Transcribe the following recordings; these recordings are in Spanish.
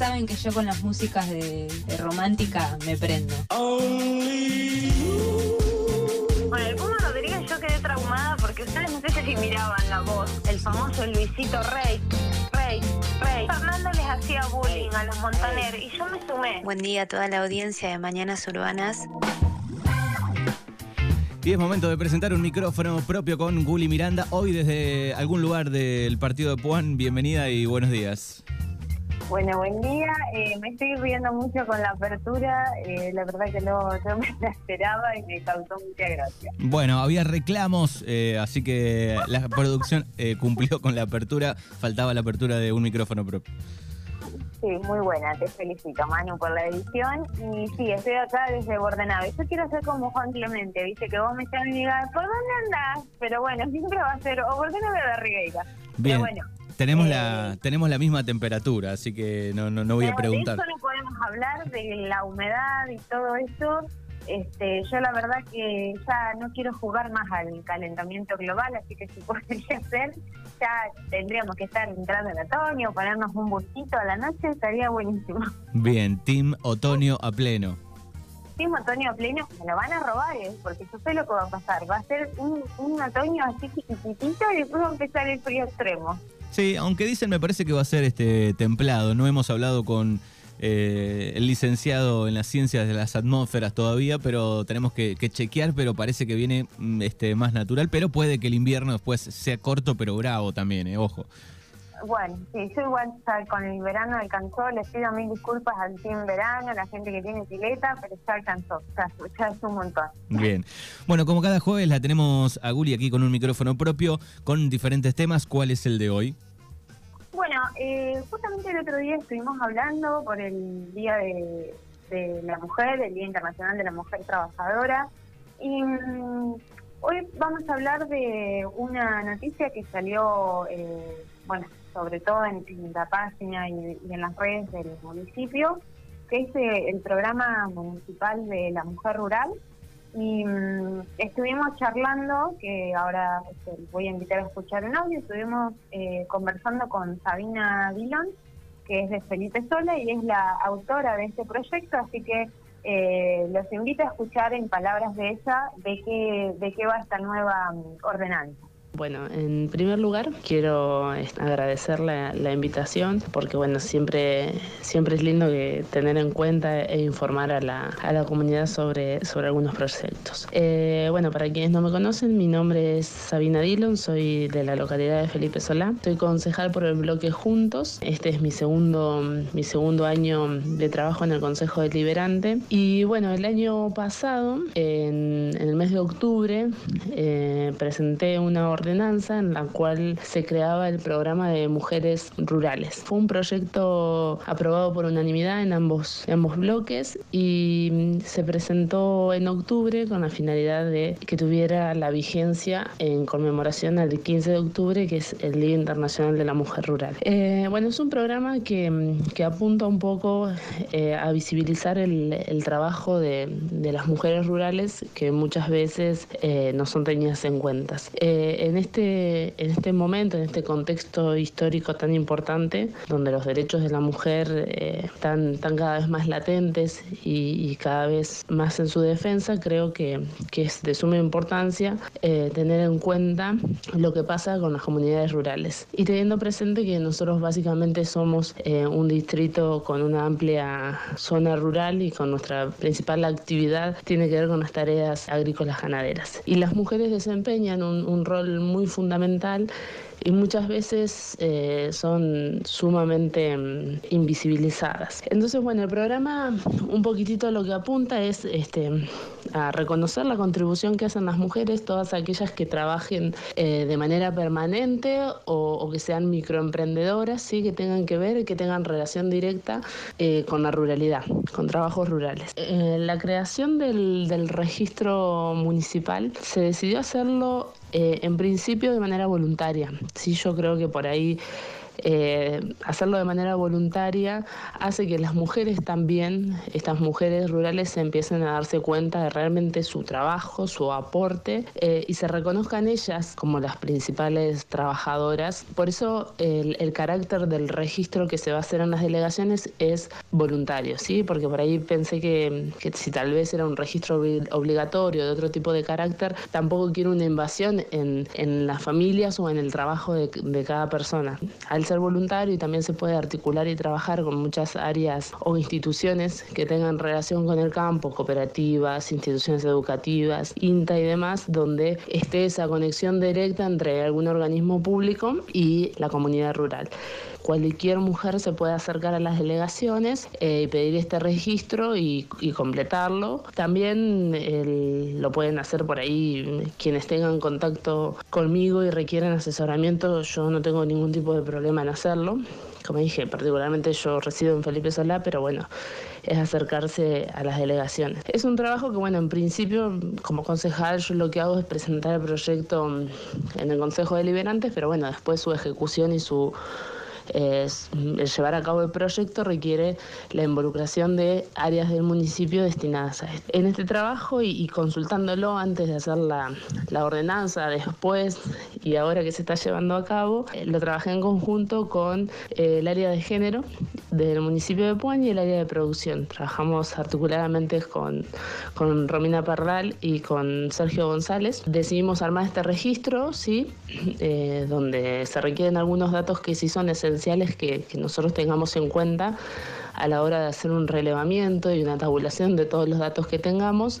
saben que yo con las músicas de, de romántica me prendo. Bueno, el Puma Rodríguez yo quedé traumada porque ustedes no sé si miraban la voz, el famoso Luisito Rey, Rey, Rey. Fernando les hacía bullying a los Montaner y yo me sumé. Buen día a toda la audiencia de Mañanas Urbanas. Y es momento de presentar un micrófono propio con Guli Miranda. Hoy desde algún lugar del partido de Puan. Bienvenida y buenos días. Bueno, buen día. Eh, me estoy riendo mucho con la apertura. Eh, la verdad que no, no me la esperaba y me causó mucha gracia. Bueno, había reclamos, eh, así que la producción eh, cumplió con la apertura. Faltaba la apertura de un micrófono propio. Sí, muy buena. Te felicito, Manu, por la edición. Y sí, estoy acá desde Bordenave. Yo quiero ser como Juan Clemente, viste, que vos me llamas y digas, ¿por dónde andás? Pero bueno, siempre va a ser o Bordenave o de Rigueira. Bien. Pero bueno. Tenemos, eh, la, tenemos la misma temperatura, así que no, no, no voy a preguntar. De eso no podemos hablar, de la humedad y todo eso. Este, yo la verdad que ya no quiero jugar más al calentamiento global, así que si podría ser, ya tendríamos que estar entrando en otoño, ponernos un busito a la noche, estaría buenísimo. Bien, Team Otoño a pleno. Un otoño pleno, me lo van a robar, ¿eh? porque yo sé lo que va a pasar. Va a ser un, un otoño así chiquitito y después va a empezar el frío extremo. Sí, aunque dicen, me parece que va a ser este templado. No hemos hablado con eh, el licenciado en las ciencias de las atmósferas todavía, pero tenemos que, que chequear, pero parece que viene mm, este, más natural, pero puede que el invierno después sea corto pero bravo también, eh, ojo. Bueno, sí, yo igual ya con el verano alcanzó, les pido mil disculpas al team verano, a la gente que tiene pileta, pero ya alcanzó, ya, ya es un montón. Bien. Bueno, como cada jueves la tenemos a Guli aquí con un micrófono propio, con diferentes temas. ¿Cuál es el de hoy? Bueno, eh, justamente el otro día estuvimos hablando por el Día de, de la Mujer, el Día Internacional de la Mujer Trabajadora, y mm, hoy vamos a hablar de una noticia que salió, eh, bueno, sobre todo en, en la página y, en las redes del municipio, que es eh, el programa municipal de la mujer rural. Y mm, estuvimos charlando, que ahora este, voy a invitar a escuchar un audio, estuvimos eh, conversando con Sabina Dillon, que es de Felipe Sola y es la autora de este proyecto, así que eh, los invito a escuchar en palabras de ella de qué, de qué va esta nueva mm, ordenanza. Bueno, en primer lugar quiero agradecer la, invitación porque bueno, siempre, siempre es lindo tener en cuenta e informar a la, a la comunidad sobre, sobre algunos proyectos. Eh, bueno, para quienes no me conocen, mi nombre es Sabina Dillon, soy de la localidad de Felipe Solá, soy concejal por el bloque Juntos, este es mi segundo, mi segundo año de trabajo en el Consejo Deliberante. Y bueno, el año pasado, en, en el mes de octubre, eh, presenté una ordenanza en la cual se creaba el programa de mujeres rurales. Fue un proyecto aprobado por unanimidad en ambos, ambos bloques y mm, se presentó en octubre con la finalidad de que tuviera la vigencia en conmemoración al 15 de octubre, que es el Día Internacional de la Mujer Rural. Eh, bueno, es un programa que, mm, que apunta un poco eh, a visibilizar el, el trabajo de, de, las mujeres rurales que muchas veces eh, no son tenidas en cuenta. Eh, en, este, en este momento, en este contexto histórico tan importante, donde los derechos de la mujer eh, están, cada vez más latentes y, cada vez más en su defensa, creo que, que es de suma importancia eh, tener en cuenta lo que pasa con las comunidades rurales. Y teniendo presente que nosotros básicamente somos eh, un distrito con una amplia zona rural y con nuestra principal actividad tiene que ver con las tareas agrícolas ganaderas. Y las mujeres desempeñan un rol muy fundamental y muchas veces eh, son sumamente um, invisibilizadas. Entonces, bueno, el programa un poquitito lo que apunta es este, a reconocer la contribución que hacen las mujeres, todas aquellas que trabajen eh, de manera permanente o, o, que sean microemprendedoras, ¿sí? que tengan que ver, que tengan relación directa eh, con la ruralidad, con trabajos rurales. Eh, la creación del, del registro municipal se decidió hacerlo eh, en principio de manera voluntaria. Sí, yo creo que por ahí eh, hacerlo de manera voluntaria hace que las mujeres también, estas mujeres rurales, se empiecen a darse cuenta de realmente su trabajo, su aporte eh, y se reconozcan ellas como las principales trabajadoras. Por eso el, carácter del registro que se va a hacer en las delegaciones es voluntario, ¿sí? Porque por ahí pensé que, si tal vez era un registro obligatorio de otro tipo de carácter, tampoco quiero una invasión en, las familias o en el trabajo de, cada persona. Ser voluntario y también se puede articular y trabajar con muchas áreas o instituciones que tengan relación con el campo, cooperativas, instituciones educativas, INTA y demás, donde esté esa conexión directa entre algún organismo público y la comunidad rural cualquier mujer se puede acercar a las delegaciones eh, y pedir este registro y, y completarlo. También el, lo pueden hacer por ahí quienes tengan contacto conmigo y requieran asesoramiento. Yo no tengo ningún tipo de problema en hacerlo. Como dije, particularmente yo resido en Felipe Solá, pero bueno, es acercarse a las delegaciones. Es un trabajo que, bueno, en principio, como concejal, yo lo que hago es presentar el proyecto en el Consejo Deliberante, pero bueno, después su ejecución y su llevar a cabo el proyecto requiere la involucración de áreas del municipio destinadas a esto. En este trabajo y, y consultándolo antes de hacer la, la, ordenanza, después y ahora que se está llevando a cabo, eh, lo trabajé en conjunto con eh, el área de género del municipio de Puan y el área de producción. Trabajamos articuladamente con, con Romina Parral y con Sergio González. Decidimos armar este registro, ¿sí? Eh, donde se requieren algunos datos que sí son esenciales que, que nosotros tengamos en cuenta a la hora de hacer un relevamiento y una tabulación de todos los datos que tengamos.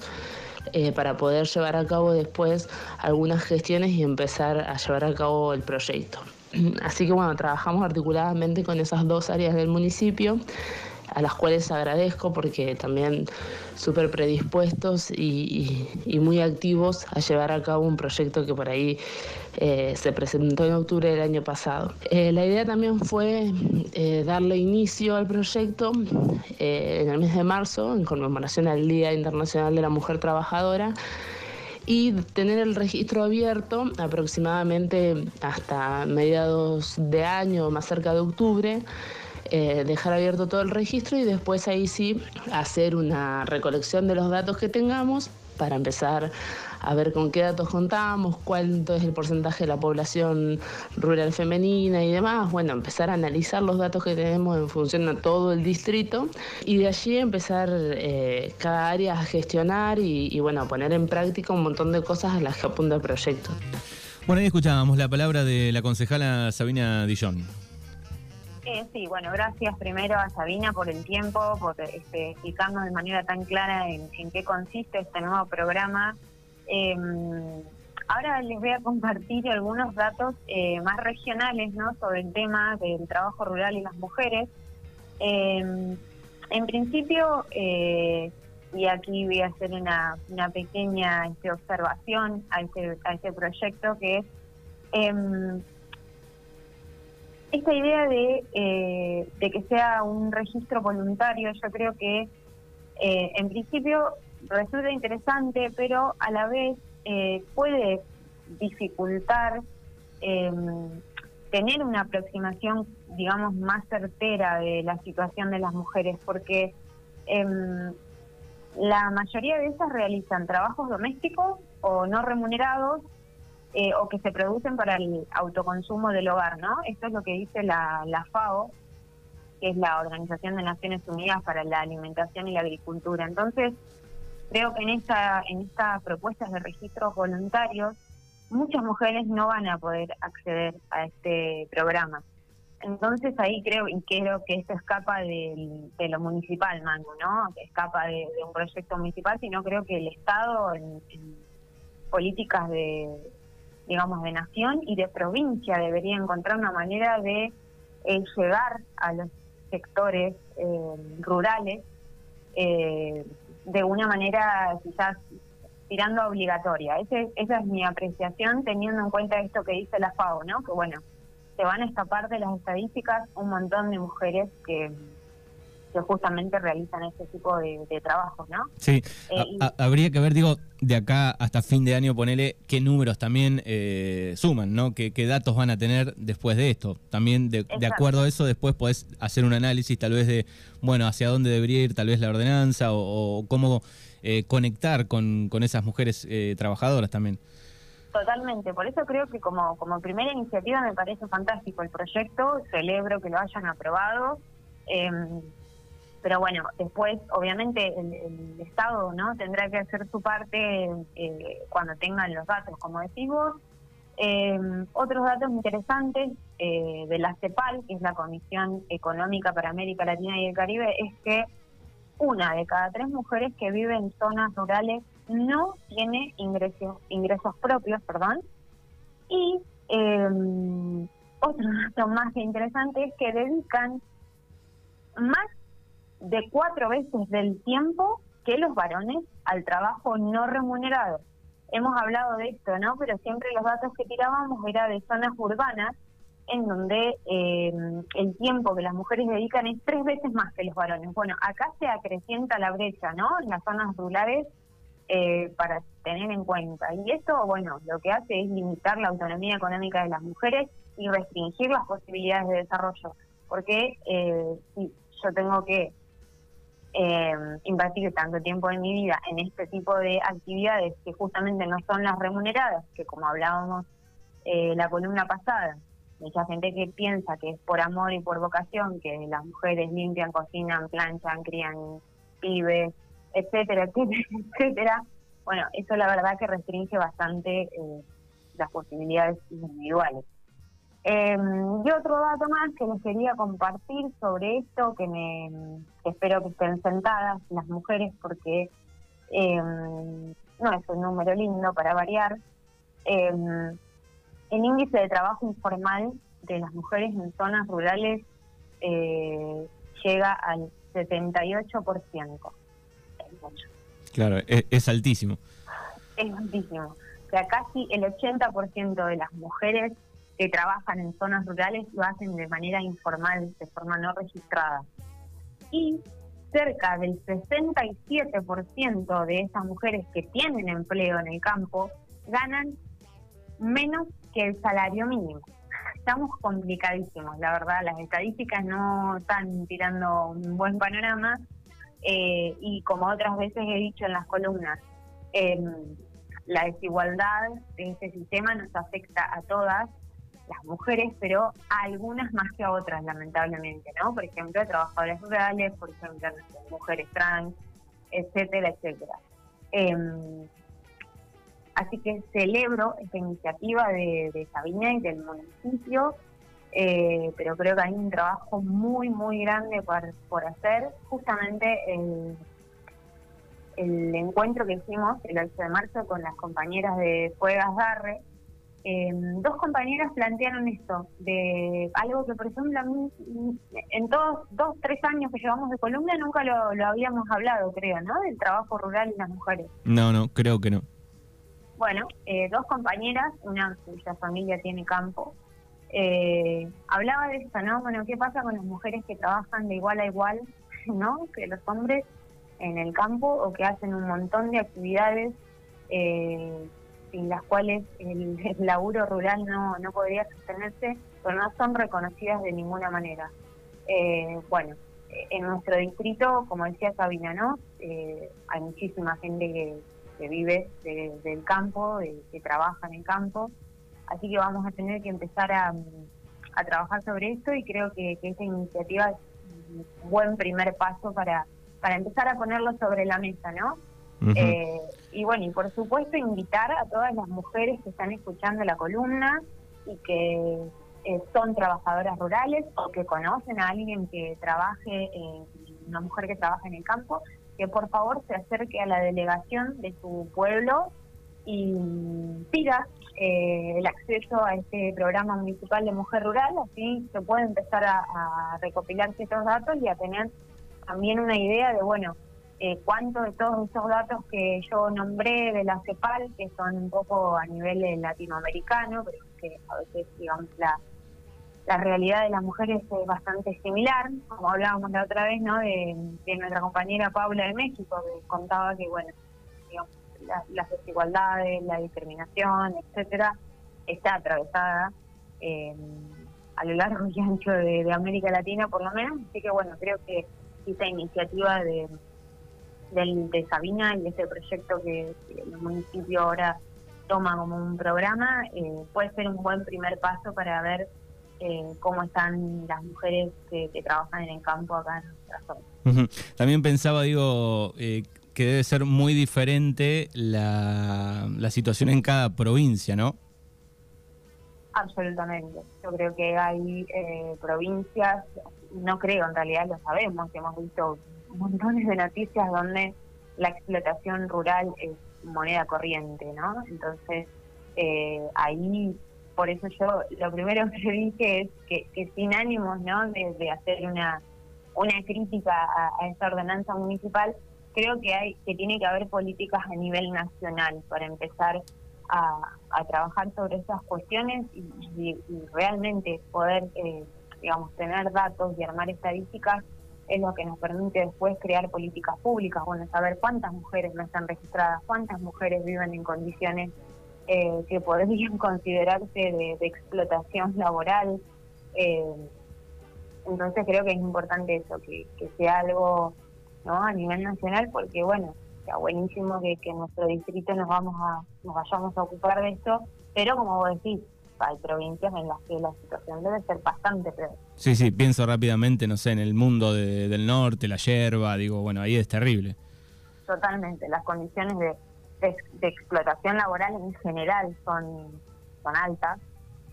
Eh, para poder llevar a cabo después algunas gestiones y empezar a llevar a cabo el proyecto. Así que bueno, trabajamos articuladamente con esas dos áreas del municipio a las cuales agradezco porque también súper predispuestos y, muy activos a llevar a cabo un proyecto que por ahí eh, se presentó en octubre del año pasado. Eh, la idea también fue eh, darle inicio al proyecto en el mes de marzo, en conmemoración al Día Internacional de la Mujer Trabajadora y tener el registro abierto aproximadamente hasta mediados de año, más cerca de octubre, eh, dejar abierto todo el registro y después ahí sí hacer una recolección de los datos que tengamos para empezar a ver con qué datos contamos, cuánto es el porcentaje de la población rural femenina y demás. Bueno, empezar a analizar los datos que tenemos en función a todo el distrito y de allí empezar eh, cada área a gestionar y, bueno, a poner en práctica un montón de cosas a las que apunta el proyecto. Bueno, ahí escuchábamos la palabra de la concejala Sabina Dillon. Eh, sí, bueno, gracias primero a Sabina por el tiempo, por este, explicarnos de manera tan clara en, qué consiste este nuevo programa. Eh, ahora les voy a compartir algunos datos eh, más regionales ¿no? sobre el tema del trabajo rural y las mujeres. Eh, en principio, y aquí voy a hacer una, pequeña este, observación a este, a este proyecto, que es esta idea de, eh, de que sea un registro voluntario, yo creo que eh, en principio resulta interesante, pero a la vez eh, puede dificultar em, tener una aproximación, digamos, más certera de la situación de las mujeres, porque em, la mayoría de ellas realizan trabajos domésticos o no remunerados eh, o que se producen para el autoconsumo del hogar, ¿no? Esto es lo que dice la, la FAO, que es la Organización de Naciones Unidas para la Alimentación y la Agricultura. Entonces, creo que en esta en estas propuestas de registros voluntarios muchas mujeres no van a poder acceder a este programa. Entonces ahí creo y creo que esto escapa de, de lo municipal, Mango, ¿no? Escapa de, un proyecto municipal, sino creo que el Estado en políticas de, digamos, de nación y de provincia debería encontrar una manera de eh, llegar a los sectores eh, rurales eh, de una manera quizás tirando obligatoria. Ese, esa es mi apreciación teniendo en cuenta esto que dice la FAO, ¿no? Que bueno, se van a escapar de las estadísticas un montón de mujeres que, que justamente realizan este tipo de, trabajos, ¿no? Sí, eh, habría que ver, digo, de acá hasta fin de año, ponele qué números también eh, suman, ¿no? ¿Qué, datos van a tener después de esto. También de, acuerdo a eso, después podés hacer un análisis tal vez de, bueno, hacia dónde debería ir tal vez la ordenanza o, cómo eh, conectar con, con esas mujeres trabajadoras también. Totalmente, por eso creo que como, como primera iniciativa me parece fantástico el proyecto, celebro que lo hayan aprobado. Eh, pero bueno, después obviamente el, Estado no tendrá que hacer su parte eh, cuando tengan los datos, como decimos. Eh, otros datos interesantes eh, de la CEPAL, que es la Comisión Económica para América Latina y el Caribe, es que una de cada tres mujeres que vive en zonas rurales no tiene ingresos, ingresos propios, perdón. Y otro dato más interesante es que dedican más de cuatro veces del tiempo que los varones al trabajo no remunerado. Hemos hablado de esto, ¿no? Pero siempre los datos que tirábamos era de zonas urbanas en donde eh, el tiempo que las mujeres dedican es tres veces más que los varones. Bueno, acá se acrecienta la brecha, ¿no? En las zonas rurales eh, para tener en cuenta. Y esto, bueno, lo que hace es limitar la autonomía económica de las mujeres y restringir las posibilidades de desarrollo. Porque eh, si yo tengo que eh, invertir tanto tiempo en mi vida en este tipo de actividades que justamente no son las remuneradas, que como hablábamos eh, la columna pasada, mucha gente que piensa que es por amor y por vocación que las mujeres limpian, cocinan, planchan, crían pibes, etcétera, etcétera, etcétera. Bueno, eso la verdad que restringe bastante eh, las posibilidades individuales. Eh, y otro dato más que les quería compartir sobre esto, que me espero que estén sentadas las mujeres, porque em, no es un número lindo para variar. Em, el índice de trabajo informal de las mujeres en zonas rurales eh, llega al 78%. Claro, es, es altísimo. Es altísimo. O sea, casi el 80% de las mujeres que trabajan en zonas rurales lo hacen de manera informal, de forma no registrada. Y cerca del 67% de esas mujeres que tienen empleo en el campo ganan menos que el salario mínimo. Estamos complicadísimos, la verdad, las estadísticas no están tirando un buen panorama eh, y como otras veces he dicho en las columnas, em, la desigualdad de este sistema nos afecta a todas las mujeres, pero algunas más que otras, lamentablemente, ¿no? Por ejemplo, trabajadoras rurales, por ejemplo, mujeres trans, etcétera, etcétera. Em, así que celebro esta iniciativa de, de Sabina y del municipio, eh, pero creo que hay un trabajo muy, muy grande por, por hacer. Justamente el, el encuentro que hicimos el 8 de marzo con las compañeras de Fuegas Darre, eh, dos compañeras plantearon esto, de algo que por ejemplo a mí, en todos dos, tres años que llevamos de Colombia nunca lo, lo habíamos hablado, creo, ¿no? Del trabajo rural y las mujeres. No, no, creo que no. Bueno, eh, dos compañeras, una cuya familia tiene campo, eh, hablaba de esto, ¿no? Bueno, ¿qué pasa con las mujeres que trabajan de igual a igual, ¿no? Que los hombres en el campo o que hacen un montón de actividades eh, sin las cuales el, laburo rural no, no podría sostenerse, pero no son reconocidas de ninguna manera. Eh, bueno, en nuestro distrito, como decía Sabina, ¿no? Eh, hay muchísima gente que, vive del campo, que trabaja en el campo, así que vamos a tener que empezar a, trabajar sobre esto y creo que, que esta iniciativa es un buen primer paso para, para empezar a ponerlo sobre la mesa, ¿no? Eh, y bueno, y por supuesto invitar a todas las mujeres que están escuchando la columna y que eh, son trabajadoras rurales o que conocen a alguien que trabaje, eh, una mujer que trabaja en el campo, que por favor se acerque a la delegación de su pueblo y pida el acceso a este programa municipal de mujer rural, así se puede empezar a, a recopilar ciertos datos y a tener también una idea de, bueno, eh, cuánto de todos esos datos que yo nombré de la CEPAL, que son un poco a nivel latinoamericano, pero que a veces, digamos, la, la realidad de las mujeres es bastante similar, como hablábamos la otra vez, ¿no? De, nuestra compañera Paula de México, que contaba que, bueno, digamos, las desigualdades, la discriminación, etcétera, está atravesada eh, a lo largo y ancho de, América Latina, por lo menos. Así que, bueno, creo que esta iniciativa de, de Sabina y este proyecto que, el municipio ahora toma como un programa eh, puede ser un buen primer paso para ver eh, cómo están las mujeres que, trabajan en el campo acá en nuestra zona. También pensaba, digo, eh, que debe ser muy diferente la, la situación en cada provincia, ¿no? Absolutamente. Yo creo que hay eh, provincias, no creo, en realidad lo sabemos, hemos visto montones de noticias donde la explotación rural es moneda corriente, ¿no? Entonces, eh, ahí, por eso yo lo primero que dije es que, sin ánimos, ¿no? De, hacer una, una crítica a, a esta ordenanza municipal, creo que hay que tiene que haber políticas a nivel nacional para empezar a, trabajar sobre esas cuestiones y, realmente poder, eh, digamos, tener datos y armar estadísticas es lo que nos permite después crear políticas públicas, bueno, saber cuántas mujeres no están registradas, cuántas mujeres viven en condiciones eh, que podrían considerarse de, explotación laboral. Eh, entonces creo que es importante eso, que, que sea algo no a nivel nacional, porque bueno, buenísimo que, que en nuestro distrito nos vamos a nos vayamos a ocupar de esto, pero como vos decís, hay provincias en las que la situación debe ser bastante peor. Sí, sí, pienso rápidamente, no sé, en el mundo del norte, la yerba, digo, bueno, ahí es terrible. Totalmente, las condiciones de, de, explotación laboral en general son, son altas.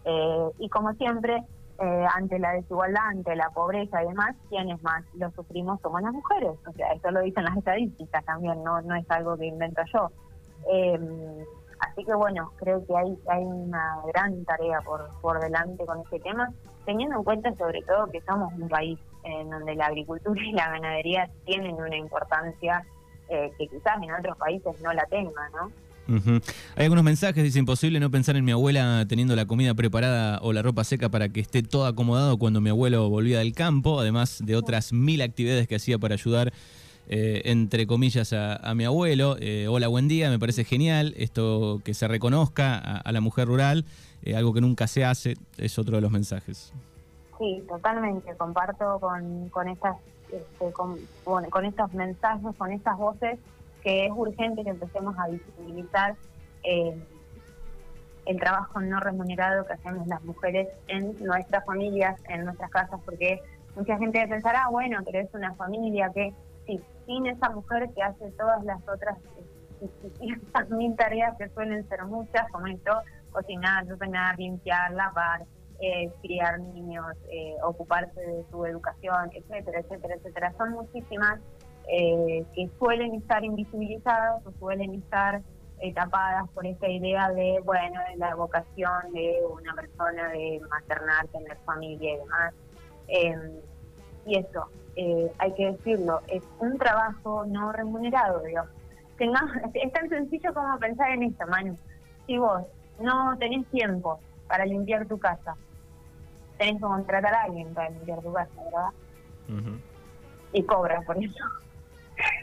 Eh, y como siempre, eh, ante la desigualdad, ante la pobreza y demás, quienes más lo sufrimos somos las mujeres. O sea, eso lo dicen las estadísticas también, no, no es algo que invento yo. Eh, así que bueno, creo que hay, hay una gran tarea por, por delante con este tema, teniendo en cuenta sobre todo que somos un país en donde la agricultura y la ganadería tienen una importancia eh, que quizás en otros países no la tengan, ¿no? Hay algunos mensajes, dice imposible no pensar en mi abuela teniendo la comida preparada o la ropa seca para que esté todo acomodado cuando mi abuelo volvía del campo, además de otras mil actividades que hacía para ayudar, eh, entre comillas, a, mi abuelo. Eh, hola, buen día, me parece genial esto que se reconozca a, la mujer rural, eh, algo que nunca se hace, es otro de los mensajes. Sí, totalmente, comparto con, con estas este, con, con estos mensajes, con estas voces que es urgente que empecemos a visibilizar eh, el trabajo no remunerado que hacemos las mujeres en nuestras familias, en nuestras casas, porque mucha gente pensará, ah, bueno, pero es una familia que, sí, sin esa mujer que hace todas las otras esas mil tareas que suelen ser muchas, como esto, cocinar, ordenar, limpiar, lavar, eh, criar niños, eh, ocuparse de su educación, etcétera, etcétera, etcétera. Son muchísimas eh, que suelen estar invisibilizadas o suelen estar eh, tapadas por esta idea de, bueno, de la vocación de una persona de maternar, tener familia y demás. Em, y eso, eh, hay que decirlo, es un trabajo no remunerado, digamos. es tan sencillo como pensar en esto, Manu. Si vos no tenés tiempo para limpiar tu casa, tenés que contratar a alguien para limpiar tu casa, ¿verdad? Y cobras por eso.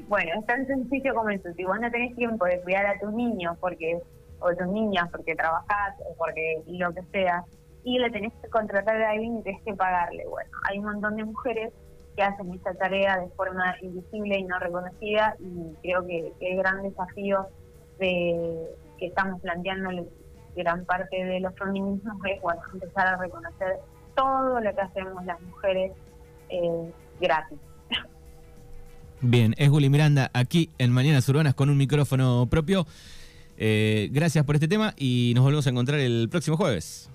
Bueno, es tan sencillo como eso. Si vos no tenés tiempo de cuidar a tus niños porque o tus niñas porque trabajás o porque lo que sea, y le tenés que contratar a alguien y tenés que pagarle. Bueno, hay un montón de mujeres que hacen esta tarea de forma invisible y no reconocida y creo que, el gran desafío de que estamos planteando gran parte de los feminismos es bueno, empezar a reconocer todo lo que hacemos las mujeres eh, gratis. Bien, es Juli Miranda aquí en Mañanas Urbanas con un micrófono propio. Eh, gracias por este tema y nos volvemos a encontrar el próximo jueves.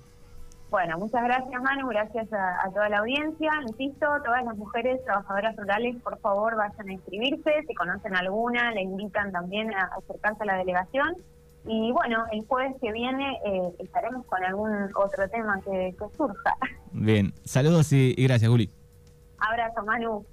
Bueno, muchas gracias Manu, gracias a, toda la audiencia. Insisto, todas las mujeres trabajadoras rurales, por favor, vayan a inscribirse. Si conocen alguna, le invitan también a acercarse a la delegación. Y bueno, el jueves que viene eh, estaremos con algún otro tema que, surja. Bien, saludos y, y gracias, Juli. Abrazo, Manu.